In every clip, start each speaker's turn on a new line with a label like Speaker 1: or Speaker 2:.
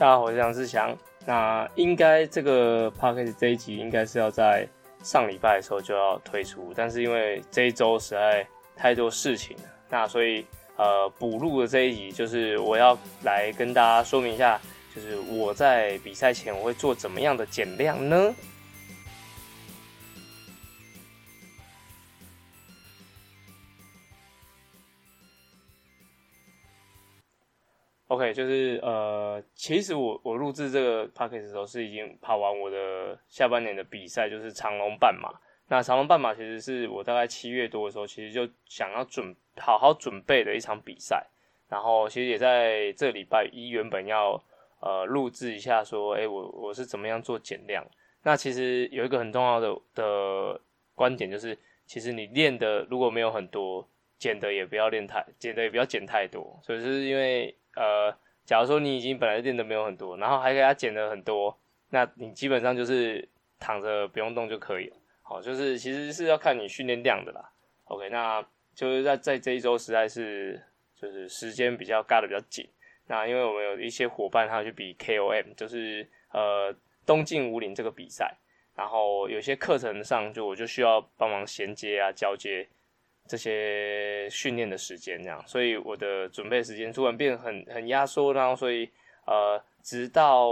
Speaker 1: 大家好，我是杨志祥。那应该这个 p o c a s t 这一集应该是要在上礼拜的时候就要推出，但是因为这一周实在太多事情了，那所以呃补录的这一集就是我要来跟大家说明一下，就是我在比赛前我会做怎么样的减量呢？OK，就是呃，其实我我录制这个 p a c k a g e 的时候是已经跑完我的下半年的比赛，就是长龙半马。那长龙半马其实是我大概七月多的时候，其实就想要准好好准备的一场比赛。然后其实也在这礼拜一原本要呃录制一下，说哎我我是怎么样做减量。那其实有一个很重要的的观点就是，其实你练的如果没有很多，减的也不要练太减的也不要减太多。所以是因为。呃，假如说你已经本来练的没有很多，然后还给他减了很多，那你基本上就是躺着不用动就可以了。好，就是其实是要看你训练量的啦。OK，那就是在在这一周实在是就是时间比较尬的比较紧。那因为我们有一些伙伴他去比 KOM，就是呃东晋武岭这个比赛，然后有些课程上就我就需要帮忙衔接啊交接。这些训练的时间，这样，所以我的准备时间突然变很很压缩，然后所以呃，直到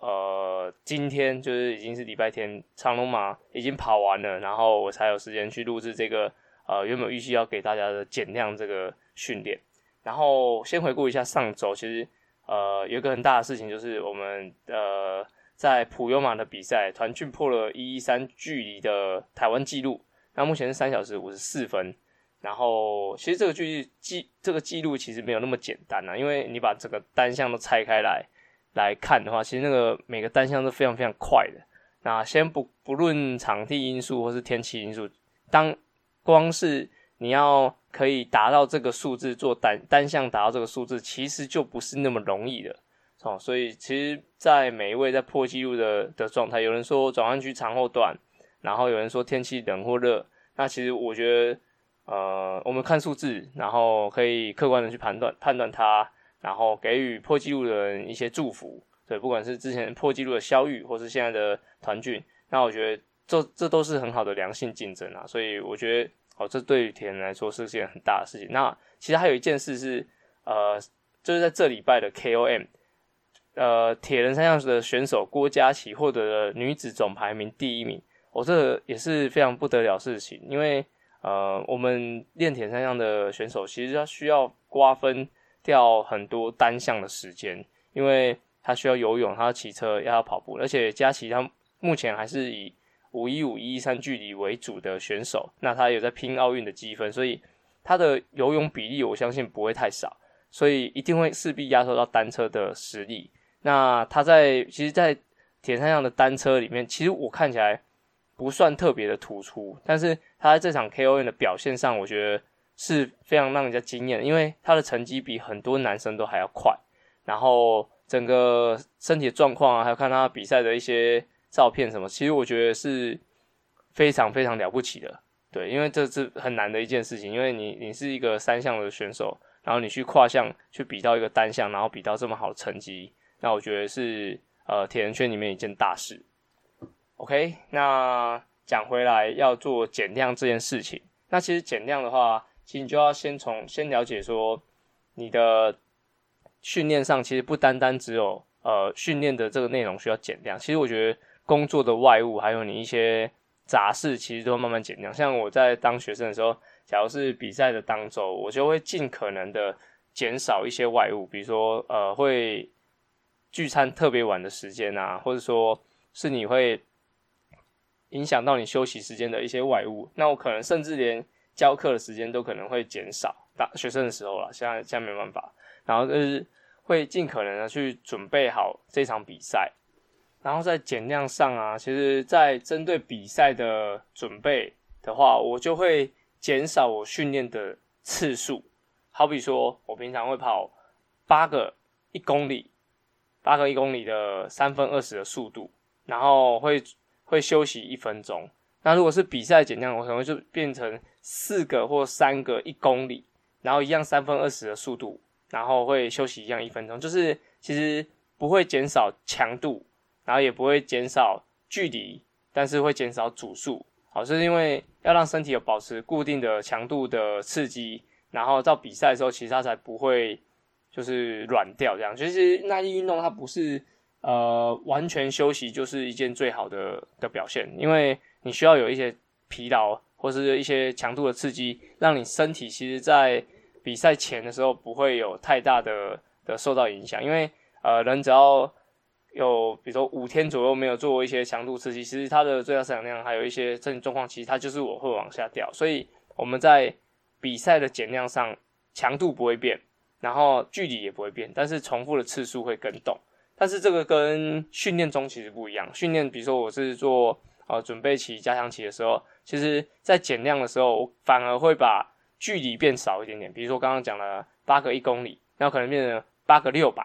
Speaker 1: 呃今天就是已经是礼拜天，长龙马已经跑完了，然后我才有时间去录制这个呃原本预期要给大家的减量这个训练。然后先回顾一下上周，其实呃有一个很大的事情就是我们呃在普悠马的比赛，团俊破了一一三距离的台湾纪录，那目前是三小时五十四分。然后，其实这个距记这个记录其实没有那么简单啊，因为你把整个单项都拆开来来看的话，其实那个每个单项都非常非常快的。那先不不论场地因素或是天气因素，当光是你要可以达到这个数字做单单项达到这个数字，其实就不是那么容易的哦。所以，其实，在每一位在破纪录的的状态，有人说转弯区长后段，然后有人说天气冷或热，那其实我觉得。呃，我们看数字，然后可以客观的去判断判断它，然后给予破纪录的人一些祝福。对，不管是之前破纪录的肖玉，或是现在的团俊，那我觉得这这都是很好的良性竞争啊。所以我觉得，哦，这对于铁人来说是件很大的事情。那其实还有一件事是，呃，就是在这礼拜的 KOM，呃，铁人三项的选手郭佳琪获得了女子总排名第一名。我这也是非常不得了事情，因为。呃，我们练铁三项的选手，其实他需要瓜分掉很多单项的时间，因为他需要游泳，他要骑车，要跑步，而且佳琪他目前还是以五一五一三距离为主的选手，那他有在拼奥运的积分，所以他的游泳比例我相信不会太少，所以一定会势必压缩到单车的实力。那他在其实，在铁三项的单车里面，其实我看起来。不算特别的突出，但是他在这场 KON 的表现上，我觉得是非常让人家惊艳，因为他的成绩比很多男生都还要快，然后整个身体状况啊，还有看他比赛的一些照片什么，其实我觉得是非常非常了不起的，对，因为这是很难的一件事情，因为你你是一个三项的选手，然后你去跨项去比到一个单项，然后比到这么好的成绩，那我觉得是呃铁人圈里面一件大事。OK，那讲回来要做减量这件事情，那其实减量的话，其实你就要先从先了解说你的训练上其实不单单只有呃训练的这个内容需要减量，其实我觉得工作的外物还有你一些杂事，其实都慢慢减量。像我在当学生的时候，假如是比赛的当周，我就会尽可能的减少一些外物，比如说呃会聚餐特别晚的时间啊，或者说是你会。影响到你休息时间的一些外物，那我可能甚至连教课的时间都可能会减少。大学生的时候了，现在现在没办法。然后就是会尽可能的去准备好这场比赛。然后在减量上啊，其实，在针对比赛的准备的话，我就会减少我训练的次数。好比说，我平常会跑八个一公里，八个一公里的三分二十的速度，然后会。会休息一分钟。那如果是比赛减量，我可能就变成四个或三个一公里，然后一样三分二十的速度，然后会休息一样一分钟。就是其实不会减少强度，然后也不会减少距离，但是会减少组数。好，是因为要让身体有保持固定的强度的刺激，然后到比赛的时候，其实它才不会就是软掉这样。其实耐力运动它不是呃完全休息就是一件最好的的表现，因为你需要有一些疲劳或是一些强度的刺激，让你身体其实在比赛前的时候不会有太大的的受到影响，因为呃人只要。有，比如说五天左右没有做过一些强度刺激，其实它的最大摄氧量还有一些身体状况，其实它就是我会往下掉。所以我们在比赛的减量上，强度不会变，然后距离也不会变，但是重复的次数会更动。但是这个跟训练中其实不一样。训练，比如说我是做呃准备期、加强期的时候，其实在减量的时候，我反而会把距离变少一点点。比如说刚刚讲了八个一公里，那可能变成八个六百，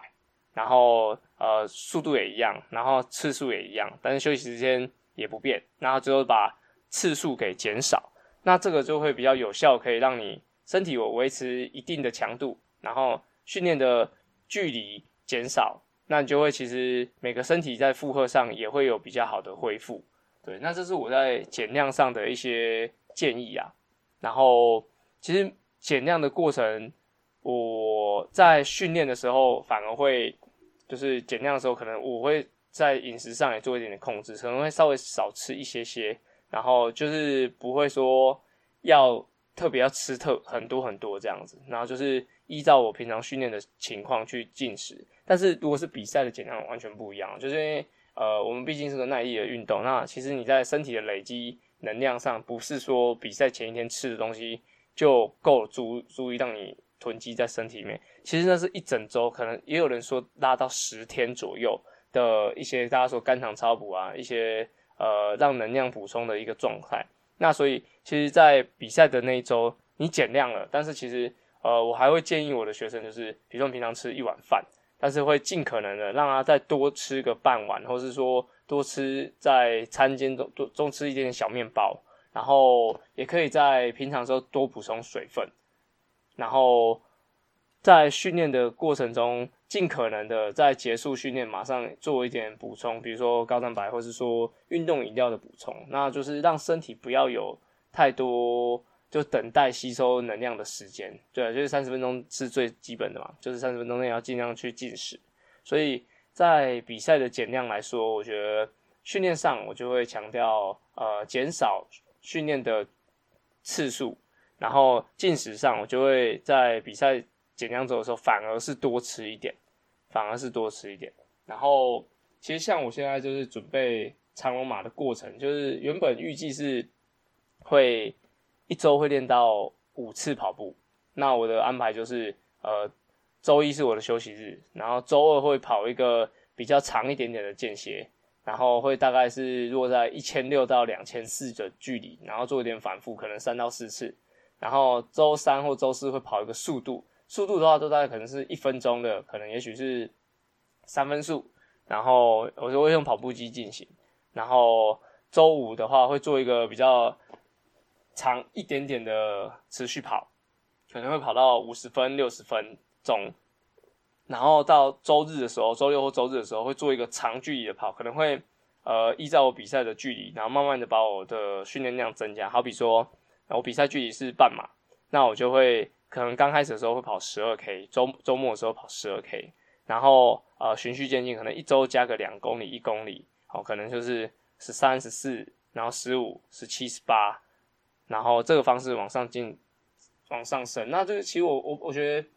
Speaker 1: 然后。呃，速度也一样，然后次数也一样，但是休息时间也不变，然后最后把次数给减少，那这个就会比较有效，可以让你身体有维持一定的强度，然后训练的距离减少，那你就会其实每个身体在负荷上也会有比较好的恢复。对，那这是我在减量上的一些建议啊。然后其实减量的过程，我在训练的时候反而会。就是减量的时候，可能我会在饮食上也做一点点控制，可能会稍微少吃一些些，然后就是不会说要特别要吃特很多很多这样子，然后就是依照我平常训练的情况去进食。但是如果是比赛的减量，完全不一样，就是因为呃，我们毕竟是个耐力的运动，那其实你在身体的累积能量上，不是说比赛前一天吃的东西就够足足以让你。囤积在身体里面，其实那是一整周，可能也有人说拉到十天左右的一些大家说肝糖超补啊，一些呃让能量补充的一个状态。那所以其实，在比赛的那一周你减量了，但是其实呃我还会建议我的学生，就是比如说平常吃一碗饭，但是会尽可能的让他再多吃个半碗，或是说多吃在餐间中多多吃一点点小面包，然后也可以在平常时候多补充水分。然后在训练的过程中，尽可能的在结束训练马上做一点补充，比如说高蛋白，或是说运动饮料的补充，那就是让身体不要有太多就等待吸收能量的时间。对，就是三十分钟是最基本的嘛，就是三十分钟内要尽量去进食。所以在比赛的减量来说，我觉得训练上我就会强调呃减少训练的次数。然后进食上，我就会在比赛减量走的时候，反而是多吃一点，反而是多吃一点。然后其实像我现在就是准备长龙马的过程，就是原本预计是会一周会练到五次跑步。那我的安排就是，呃，周一是我的休息日，然后周二会跑一个比较长一点点的间歇，然后会大概是落在一千六到两千四的距离，然后做一点反复，可能三到四次。然后周三或周四会跑一个速度，速度的话都大概可能是一分钟的，可能也许是三分速。然后我就会用跑步机进行。然后周五的话会做一个比较长一点点的持续跑，可能会跑到五十分、六十分钟。然后到周日的时候，周六或周日的时候会做一个长距离的跑，可能会呃依照我比赛的距离，然后慢慢的把我的训练量增加。好比说。我比赛距离是半马，那我就会可能刚开始的时候会跑十二 K，周周末的时候跑十二 K，然后呃循序渐进，可能一周加个两公里、一公里，好，可能就是十三、十四，然后十五、十七、十八，然后这个方式往上进，往上升。那这个其实我我我觉得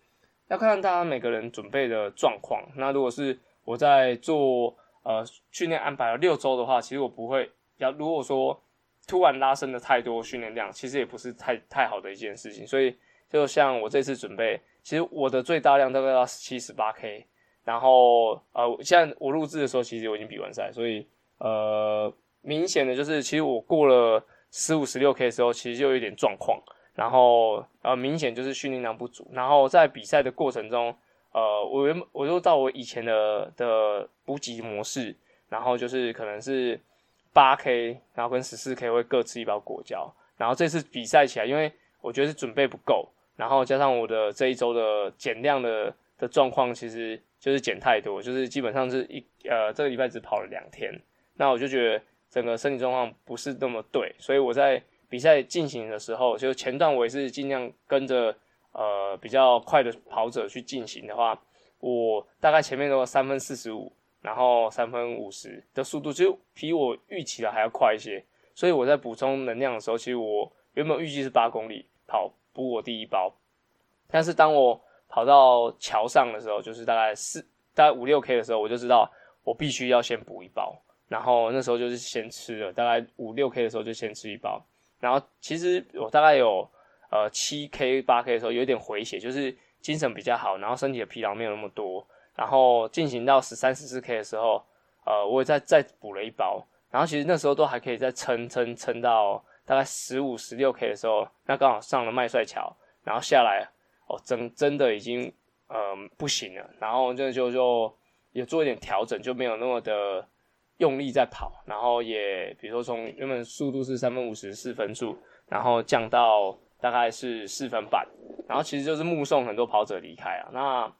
Speaker 1: 要看大家每个人准备的状况。那如果是我在做呃训练安排了六周的话，其实我不会要如果说。突然拉伸的太多训练量，其实也不是太太好的一件事情。所以，就像我这次准备，其实我的最大量大概要七十八 K。然后，呃，现在我录制的时候，其实我已经比完赛，所以，呃，明显的就是，其实我过了十五、十六 K 的时候，其实就有点状况。然后，呃，明显就是训练量不足。然后在比赛的过程中，呃，我原我就到我以前的的补给模式，然后就是可能是。八 K，然后跟十四 K 会各吃一包果胶，然后这次比赛起来，因为我觉得是准备不够，然后加上我的这一周的减量的的状况，其实就是减太多，就是基本上是一呃这个礼拜只跑了两天，那我就觉得整个身体状况不是那么对，所以我在比赛进行的时候，就前段我也是尽量跟着呃比较快的跑者去进行的话，我大概前面都三分四十五，然后三分五十的速度，就比我预期的还要快一些，所以我在补充能量的时候，其实我原本预计是八公里跑补我第一包，但是当我跑到桥上的时候，就是大概四大概五六 K 的时候，我就知道我必须要先补一包。然后那时候就是先吃了，大概五六 K 的时候就先吃一包。然后其实我大概有呃七 K 八 K 的时候有点回血，就是精神比较好，然后身体的疲劳没有那么多。然后进行到十三十四 K 的时候，呃，我也再再补了一包。然后其实那时候都还可以再撑撑撑到大概十五十六 K 的时候，那刚好上了麦帅桥，然后下来。哦，真真的已经嗯不行了，然后就就就也做一点调整，就没有那么的用力在跑，然后也比如说从原本速度是三分五十四分速，然后降到大概是四分半，然后其实就是目送很多跑者离开啊。那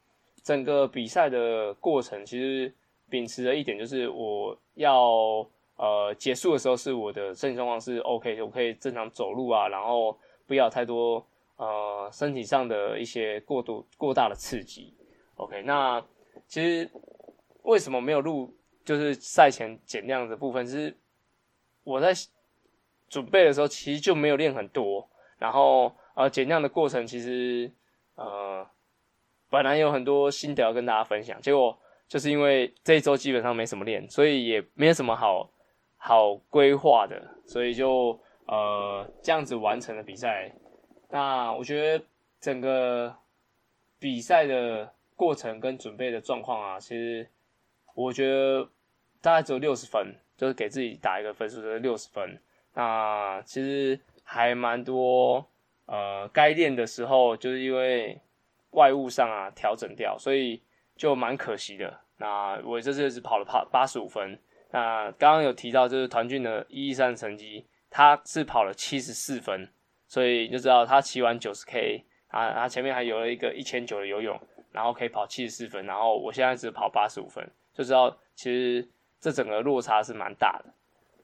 Speaker 1: 整个比赛的过程其实秉持的一点就是我要呃结束的时候是我的身体状况是 OK，我可以正常走路啊，然后不要太多。呃，身体上的一些过度过大的刺激，OK，那其实为什么没有录就是赛前减量的部分？是我在准备的时候其实就没有练很多，然后呃减量的过程其实呃本来有很多心得要跟大家分享，结果就是因为这一周基本上没什么练，所以也没有什么好好规划的，所以就呃这样子完成了比赛。那我觉得整个比赛的过程跟准备的状况啊，其实我觉得大概只有六十分，就是给自己打一个分数，就是六十分。那其实还蛮多，呃，该练的时候就是因为外物上啊调整掉，所以就蛮可惜的。那我这次只跑了跑八十五分。那刚刚有提到就是团俊的一一三成绩，他是跑了七十四分。所以就知道他骑完九十 K 啊，他前面还有了一个一千九的游泳，然后可以跑七十四分，然后我现在只跑八十五分，就知道其实这整个落差是蛮大的。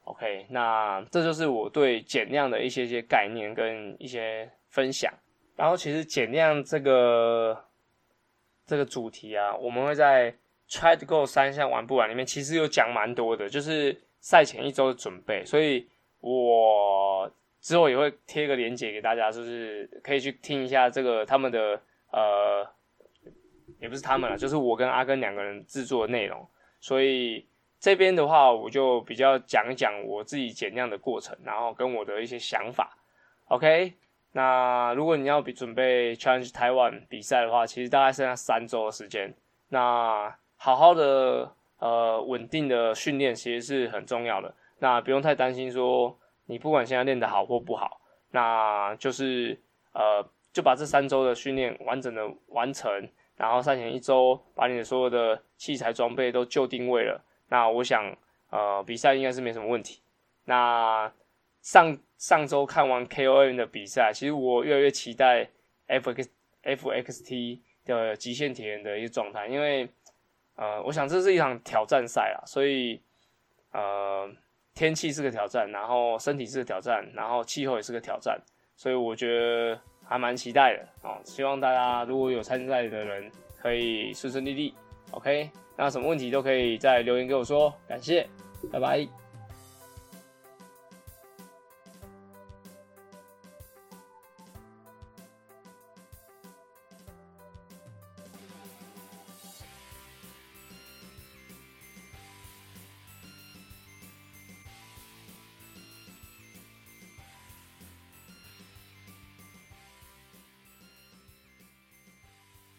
Speaker 1: OK，那这就是我对减量的一些些概念跟一些分享。然后其实减量这个这个主题啊，我们会在 Try to Go 三项玩不完里面其实有讲蛮多的，就是赛前一周的准备，所以我。之后也会贴个链接给大家，就是可以去听一下这个他们的呃，也不是他们了，就是我跟阿根两个人制作的内容。所以这边的话，我就比较讲一讲我自己减量的过程，然后跟我的一些想法。OK，那如果你要比准备 Challenge 台湾比赛的话，其实大概剩下三周的时间。那好好的呃稳定的训练其实是很重要的，那不用太担心说。你不管现在练得好或不好，那就是呃，就把这三周的训练完整的完成，然后赛前一周把你的所有的器材装备都就定位了。那我想，呃，比赛应该是没什么问题。那上上周看完 KON 的比赛，其实我越来越期待 FX FXT 的极限体验的一个状态，因为呃，我想这是一场挑战赛啊，所以呃。天气是个挑战，然后身体是个挑战，然后气候也是个挑战，所以我觉得还蛮期待的哦。希望大家如果有参赛的人可以顺顺利利，OK。那什么问题都可以在留言给我说，感谢，拜拜。